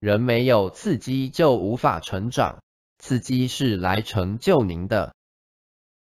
人没有刺激就无法成长。刺激是来成就您的。